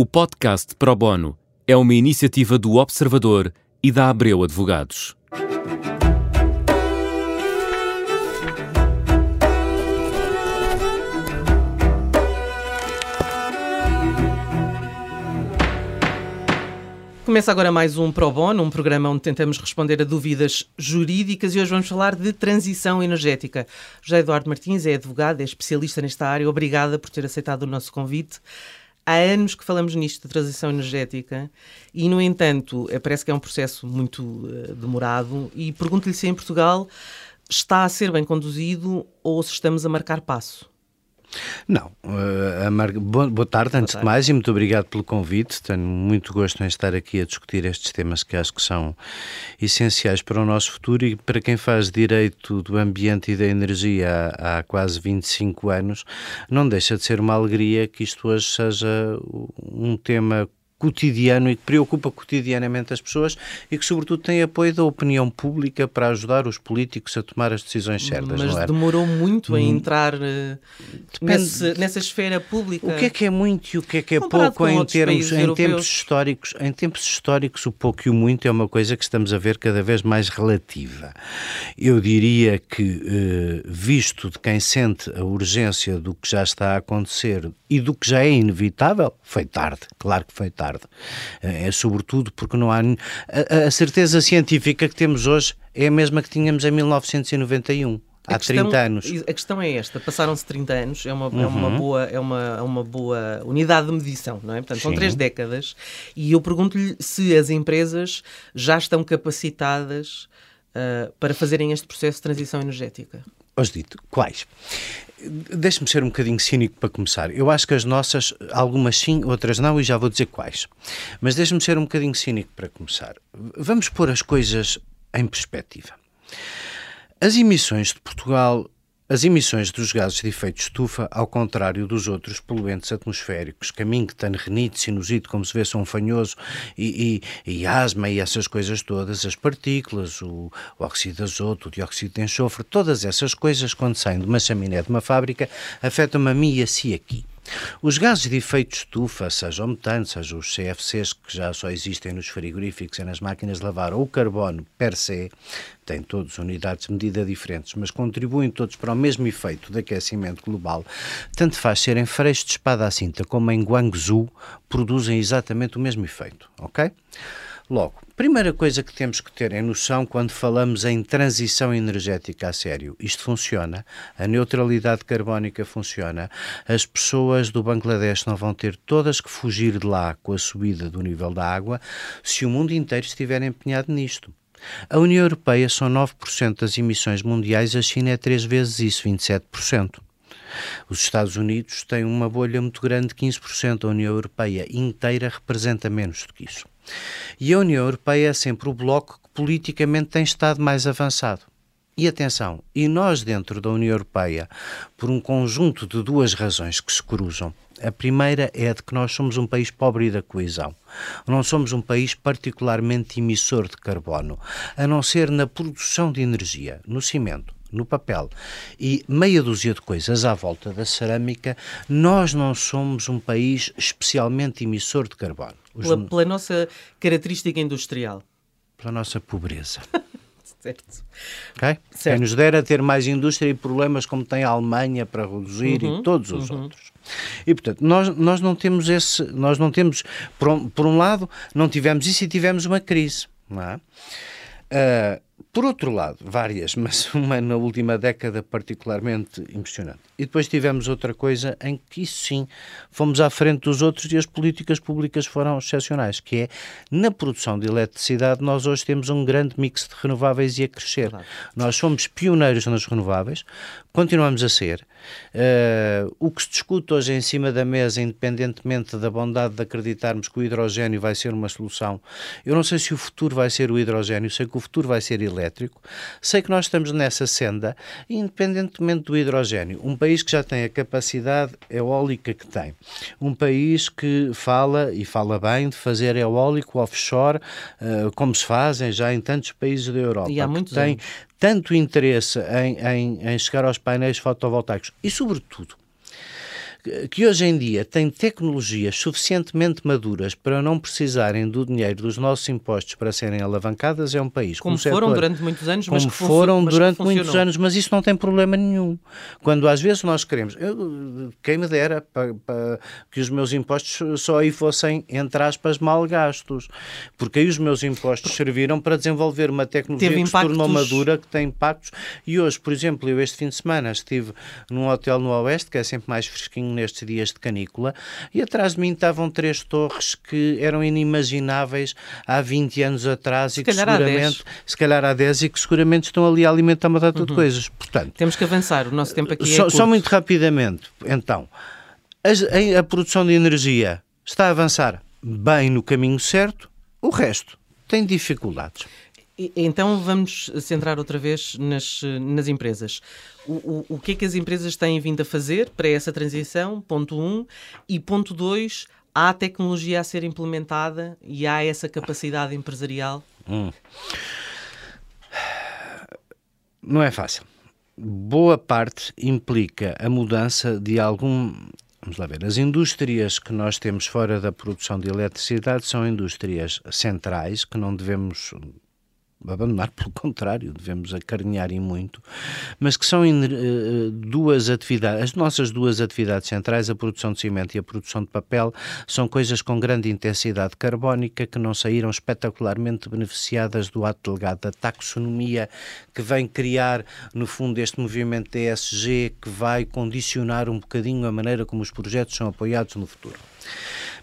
O podcast Pro Bono é uma iniciativa do Observador e da Abreu Advogados. Começa agora mais um Pro Bono, um programa onde tentamos responder a dúvidas jurídicas e hoje vamos falar de transição energética. José Eduardo Martins é advogado, é especialista nesta área. Obrigada por ter aceitado o nosso convite há anos que falamos nisto de transição energética e, no entanto, eh, parece que é um processo muito uh, demorado. E pergunto-lhe se em Portugal está a ser bem conduzido ou se estamos a marcar passo. Não. Uh, Mar... boa, boa, tarde, antes boa tarde. de mais, e muito obrigado pelo convite. Tenho muito gosto em estar aqui a discutir estes temas que acho que são essenciais para o nosso futuro e para quem faz direito do ambiente e da energia há, há quase 25 anos, não deixa de ser uma alegria que isto hoje seja um tema cotidiano e que preocupa cotidianamente as pessoas e que, sobretudo, tem apoio da opinião pública para ajudar os políticos a tomar as decisões certas. Mas é? demorou muito a hum. entrar uh, nesse, nessa esfera pública. O que é que é muito e o que é que é pouco em termos em tempos históricos? Em tempos históricos, o pouco e o muito é uma coisa que estamos a ver cada vez mais relativa. Eu diria que, uh, visto de quem sente a urgência do que já está a acontecer e do que já é inevitável, foi tarde, claro que foi tarde tarde. Eh, é sobretudo porque não há. A, a certeza científica que temos hoje é a mesma que tínhamos em 1991 há questão, 30 anos. A questão é esta: passaram-se 30 anos, é uma, uhum. é, uma uhum. boa, é, uma, é uma boa unidade de medição, não é? Portanto, são três décadas e eu pergunto-lhe se as empresas já estão capacitadas uh, para fazerem este processo de transição energética. Hoje dito, quais? Deixe-me ser um bocadinho cínico para começar. Eu acho que as nossas, algumas sim, outras não, e já vou dizer quais. Mas deixe-me ser um bocadinho cínico para começar. Vamos pôr as coisas em perspectiva. As emissões de Portugal as emissões dos gases de efeito estufa, ao contrário dos outros poluentes atmosféricos, caminho, renite, sinusite, como se vê, são fanhoso, e, e, e, asma e essas coisas todas, as partículas, o, o óxido de azoto, o dióxido de enxofre, todas essas coisas, quando saem de uma chaminé de uma fábrica, afetam-me a mim e a si aqui. Os gases de efeito estufa, seja o metano, seja os CFCs, que já só existem nos frigoríficos e nas máquinas de lavar, ou o carbono per se, têm todos unidades de medida diferentes, mas contribuem todos para o mesmo efeito de aquecimento global, tanto faz ser em Freixo de Espada à Cinta como em Guangzhou, produzem exatamente o mesmo efeito, ok? Logo, primeira coisa que temos que ter em noção quando falamos em transição energética a sério, isto funciona, a neutralidade carbónica funciona, as pessoas do Bangladesh não vão ter todas que fugir de lá com a subida do nível da água se o mundo inteiro estiver empenhado nisto. A União Europeia são 9% das emissões mundiais, a China é três vezes isso, 27%. Os Estados Unidos têm uma bolha muito grande, 15%. A União Europeia inteira representa menos do que isso. E a União Europeia é sempre o bloco que politicamente tem estado mais avançado. E atenção, e nós dentro da União Europeia, por um conjunto de duas razões que se cruzam. A primeira é a de que nós somos um país pobre da coesão. Não somos um país particularmente emissor de carbono, a não ser na produção de energia, no cimento, no papel e meia dúzia de coisas à volta da cerâmica, nós não somos um país especialmente emissor de carbono. Pela, pela nossa característica industrial. Pela nossa pobreza. certo. Okay? certo. Quem nos dera ter mais indústria e problemas como tem a Alemanha para reduzir uhum, e todos os uhum. outros. E portanto, nós, nós não temos esse, nós não temos, por um, por um lado, não tivemos isso e tivemos uma crise. Não é? Uh, por outro lado, várias, mas uma na última década particularmente impressionante. E depois tivemos outra coisa em que, isso sim, fomos à frente dos outros e as políticas públicas foram excepcionais, que é, na produção de eletricidade, nós hoje temos um grande mix de renováveis e a crescer. Claro. Nós somos pioneiros nas renováveis, continuamos a ser. Uh, o que se discute hoje em cima da mesa, independentemente da bondade de acreditarmos que o hidrogênio vai ser uma solução, eu não sei se o futuro vai ser o hidrogênio, sei que o futuro vai ser elétrico, sei que nós estamos nessa senda, independentemente do hidrogênio. Um país que já tem a capacidade eólica que tem, um país que fala, e fala bem, de fazer eólico offshore, uh, como se fazem já em tantos países da Europa. E há muitos tem anos. tanto interesse em, em, em chegar aos painéis fotovoltaicos e, sobretudo, que hoje em dia têm tecnologias suficientemente maduras para não precisarem do dinheiro dos nossos impostos para serem alavancadas é um país. Como, como foram setor, durante muitos anos, como mas foram durante muitos anos, mas isso não tem problema nenhum. Quando às vezes nós queremos, eu, quem me dera para, para que os meus impostos só aí fossem, entre aspas, mal gastos, porque aí os meus impostos serviram para desenvolver uma tecnologia Teve que impactos... se tornou madura, que tem impactos. E hoje, por exemplo, eu este fim de semana estive num hotel no Oeste, que é sempre mais fresquinho nestes dias de canícula, e atrás de mim estavam três torres que eram inimagináveis há 20 anos atrás se e que seguramente, se calhar há 10 e que seguramente estão ali a alimentar uma data uhum. de coisas. Portanto, temos que avançar, o nosso tempo aqui só, é só muito rapidamente, então, a, a produção de energia está a avançar bem no caminho certo, o resto tem dificuldades. Então vamos centrar outra vez nas, nas empresas. O, o, o, que é que as empresas têm vindo a fazer para essa transição? Ponto 1. Um. E ponto 2, há tecnologia a ser implementada e há essa capacidade empresarial? Hum. Não é fácil. Boa parte implica a mudança de algum Vamos lá ver. As indústrias que nós temos fora da produção de eletricidade são indústrias centrais que não devemos abandonar, pelo contrário, devemos acarinhar e muito, mas que são uh, duas atividades, as nossas duas atividades centrais, a produção de cimento e a produção de papel, são coisas com grande intensidade carbónica que não saíram espetacularmente beneficiadas do ato delegado da taxonomia, que vem criar, no fundo, este movimento ESG que vai condicionar um bocadinho a maneira como os projetos são apoiados no futuro.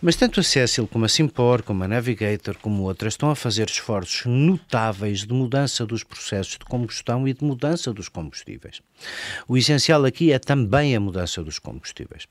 Mas tanto a Cecil como a Simpor, como a Navigator, como outras, estão a fazer esforços notáveis de mudança dos processos de combustão e de mudança dos combustíveis. O essencial aqui é também a mudança dos combustíveis.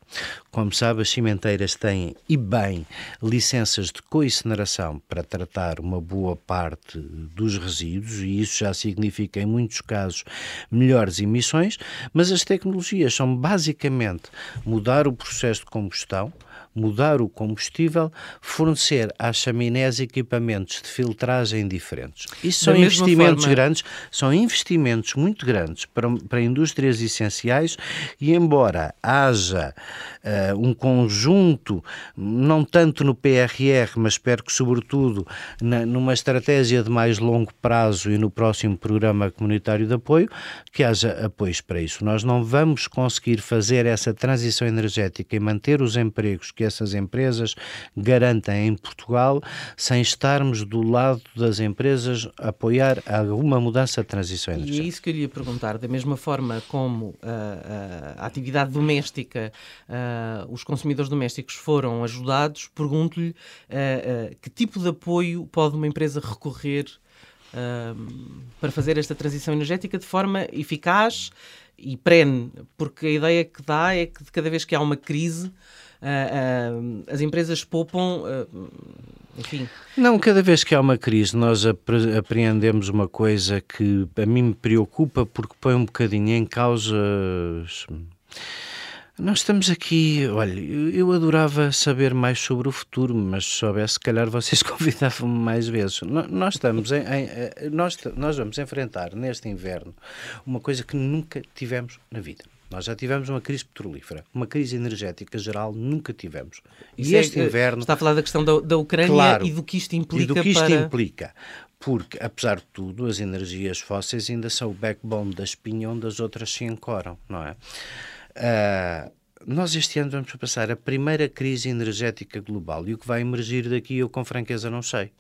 Como sabe, as cimenteiras têm, e bem, licenças de coincineração para tratar uma boa parte dos resíduos, e isso já significa, em muitos casos, melhores emissões, mas as tecnologias são basicamente mudar o processo de combustão mudar o combustível, fornecer às chaminés equipamentos de filtragem diferentes. Isso são investimentos forma... grandes, são investimentos muito grandes para, para indústrias essenciais e embora haja uh, um conjunto, não tanto no PRR, mas espero que sobretudo na, numa estratégia de mais longo prazo e no próximo programa comunitário de apoio, que haja apoios para isso. Nós não vamos conseguir fazer essa transição energética e manter os empregos que essas empresas garantem em Portugal sem estarmos do lado das empresas a apoiar alguma mudança de transição energética. E é isso que eu lhe ia perguntar, da mesma forma como uh, uh, a atividade doméstica, uh, os consumidores domésticos foram ajudados, pergunto-lhe que tipo de apoio pode uma empresa recorrer para fazer esta transição energética de forma eficaz e perene, porque a ideia que dá é que cada vez que há uma crise, uh, uh, as empresas poupam. Uh, enfim. Não, cada vez que há uma crise, nós apreendemos uma coisa que a mim me preocupa porque põe um bocadinho em causa. Nós estamos aqui, olha, eu adorava saber mais sobre o futuro, mas se soubesse, se calhar vocês convidavam-me mais vezes. Nós estamos em, em, nós, nós vamos enfrentar neste inverno uma coisa que nunca tivemos na vida. Nós já tivemos uma crise petrolífera, uma crise energética geral nunca tivemos. e este é, inverno. Está a falar da questão da, da Ucrânia claro, e do que isto implica. E do que isto para... implica. Porque, apesar de tudo, as energias fósseis ainda são o backbone da espinha onde as outras se ancoram, não é? Uh, nós este ano vamos passar a primeira crise energética global e o que vai emergir daqui eu com franqueza não sei.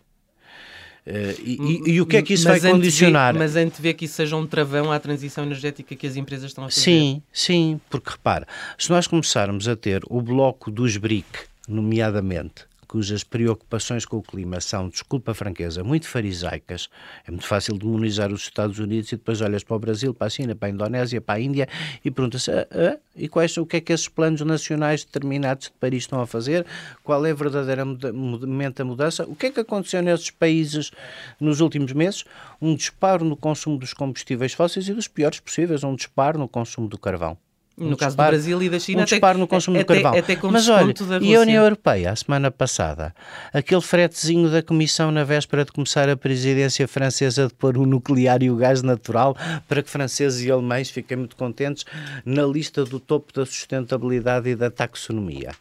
Uh, e, e, e, o que é que isso mas vai condicionar? mas antes vê que isso seja um travão à transição energética que as empresas estão a fazer. Sim, sim, porque repara, se nós começarmos a ter o bloco dos BRIC, nomeadamente, cujas preocupações com o clima são, desculpa a franqueza, muito farisaicas. É muito fácil demonizar os Estados Unidos e depois olhas para o Brasil, para a China, para a Indonésia, para a Índia e perguntas ah, ah, e quais, o que é que esses planos nacionais determinados de Paris estão a fazer? Qual é verdadeiramente a mudança? O que é que aconteceu nesses países nos últimos meses? Um disparo no consumo dos combustíveis fósseis e dos piores possíveis, um disparo no consumo do carvão Um no caso do Brasil e da China, um disparo no consumo até, de carvão. Até com Mas olha, e a União Europeia, a semana passada, aquele fretezinho da Comissão na véspera de começar a presidência francesa de pôr o nuclear e o gás natural para que franceses e alemães fiquem muito contentes na lista do topo da sustentabilidade e da taxonomia.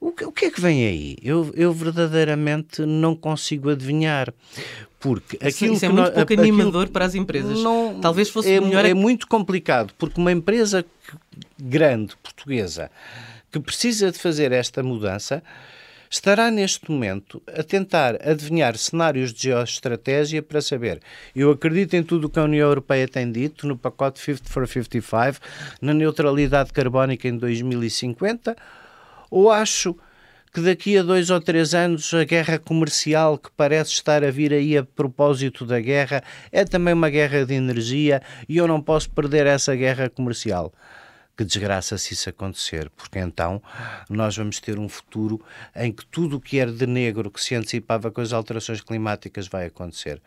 O que, o que é que vem aí? Eu, eu verdadeiramente não consigo adivinhar. Porque aquilo isso é muito nós, pouco animador para as empresas. Não, Talvez fosse é, melhor. É muito complicado, porque uma empresa grande, portuguesa, que precisa de fazer esta mudança, estará neste momento a tentar adivinhar cenários de geoestratégia para saber. Eu acredito em tudo o que a União Europeia tem dito no pacote 50 for 55, na neutralidade carbónica em 2050, ou acho que daqui a dois ou três anos a guerra comercial que parece estar a vir aí a propósito da guerra é também uma guerra de energia e eu não posso perder essa guerra comercial. Que desgraça se isso acontecer, porque então nós vamos ter um futuro em que tudo o que era de negro que se antecipava com as alterações climáticas vai acontecer.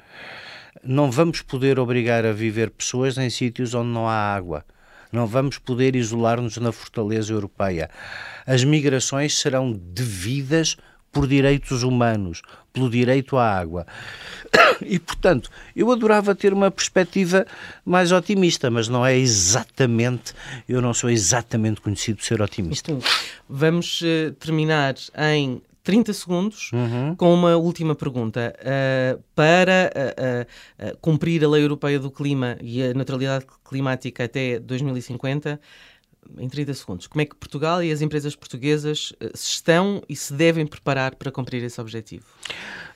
Não vamos poder obrigar a viver pessoas em sítios onde não há água. Não vamos poder isolar-nos na fortaleza europeia. As migrações serão devidas por direitos humanos, pelo direito à água. E, portanto, eu adorava ter uma perspectiva mais otimista, mas não é exatamente, eu não sou exatamente conhecido por ser otimista. Vamos uh, terminar em 30 segundos uhum. com uma última pergunta. Uh, para uh, uh, cumprir a lei europeia do clima e a neutralidade climática até 2050, em 30 segundos, como é que Portugal e as empresas portuguesas se estão e se devem preparar para cumprir esse objetivo?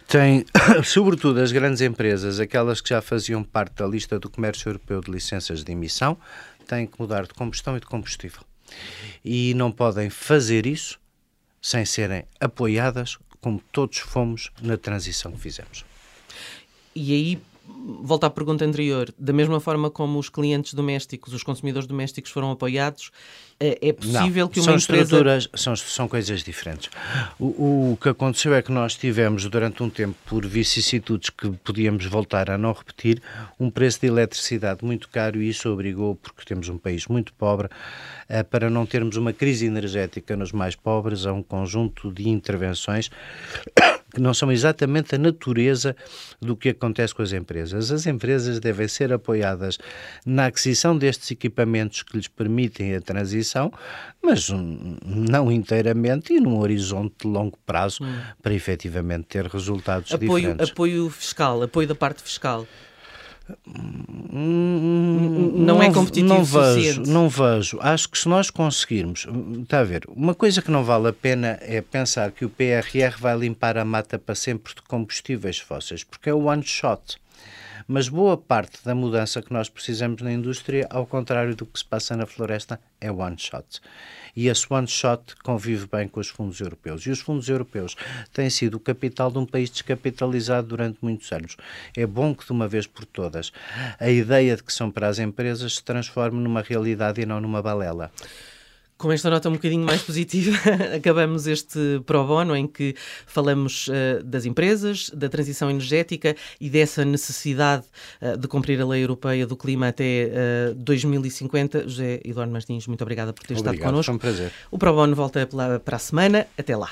Tem, sobretudo, as grandes empresas, aquelas que já faziam parte da lista do Comércio Europeu de Licenças de Emissão, têm que mudar de combustão e de combustível. E não podem fazer isso sem serem apoiadas como todos fomos na transição que fizemos. E aí, volta à pergunta anterior, da mesma forma como os clientes domésticos, os consumidores domésticos foram apoiados, é, é possível não, que uma são empresa... Estruturas, são, são coisas diferentes. O, o que aconteceu é que nós tivemos, durante um tempo, por vicissitudes que podíamos voltar a não repetir, um preço de eletricidade muito caro e isso obrigou, porque temos um país muito pobre, eh, para não termos uma crise energética nos mais pobres, a um conjunto de intervenções que não são exatamente a natureza do que acontece com as empresas. As empresas devem ser apoiadas na aquisição destes equipamentos que lhes permitem a transição, mas não inteiramente e num horizonte de longo prazo hum. para efetivamente ter resultados apoio, diferentes. Apoio fiscal, apoio da parte fiscal. Hum, não, não, é competitivo não vejo, não vejo. Acho que se nós conseguirmos, está a ver, uma coisa que não vale a pena é pensar que o PRR vai limpar a mata para sempre de combustíveis fósseis, porque é o one shot. Mas boa parte da mudança que nós precisamos na indústria, ao contrário do que se passa na floresta, é one shot. E esse one shot convive bem com os fundos europeus. E os fundos europeus têm sido o capital de um país descapitalizado durante muitos anos. É bom que, de uma vez por todas, a ideia de que são para as empresas se transforme numa realidade e não numa balela. Com esta nota um bocadinho mais positiva, acabamos este pro bono em que falamos uh, das empresas, da transição energética e dessa necessidade uh, de cumprir a lei europeia do clima até uh, eh, 2050. José Eduardo Martins, muito obrigada por ter Obrigado, estado connosco. Foi um prazer. O pro bono volta para a semana. Até lá.